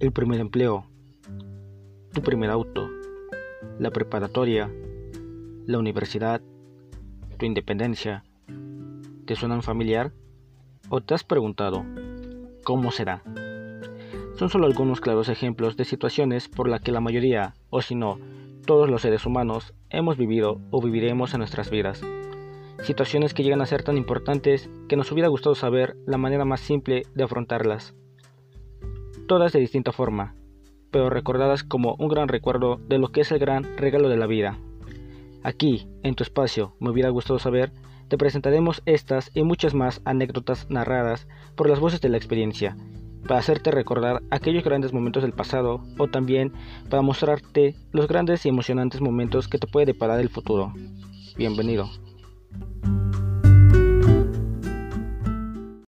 el primer empleo, tu primer auto, la preparatoria, la universidad, tu independencia, ¿te suenan familiar? ¿O te has preguntado cómo será? Son solo algunos claros ejemplos de situaciones por las que la mayoría, o si no, todos los seres humanos hemos vivido o viviremos en nuestras vidas. Situaciones que llegan a ser tan importantes que nos hubiera gustado saber la manera más simple de afrontarlas. Todas de distinta forma, pero recordadas como un gran recuerdo de lo que es el gran regalo de la vida. Aquí, en tu espacio, me hubiera gustado saber, te presentaremos estas y muchas más anécdotas narradas por las voces de la experiencia, para hacerte recordar aquellos grandes momentos del pasado o también para mostrarte los grandes y emocionantes momentos que te puede deparar el futuro. Bienvenido.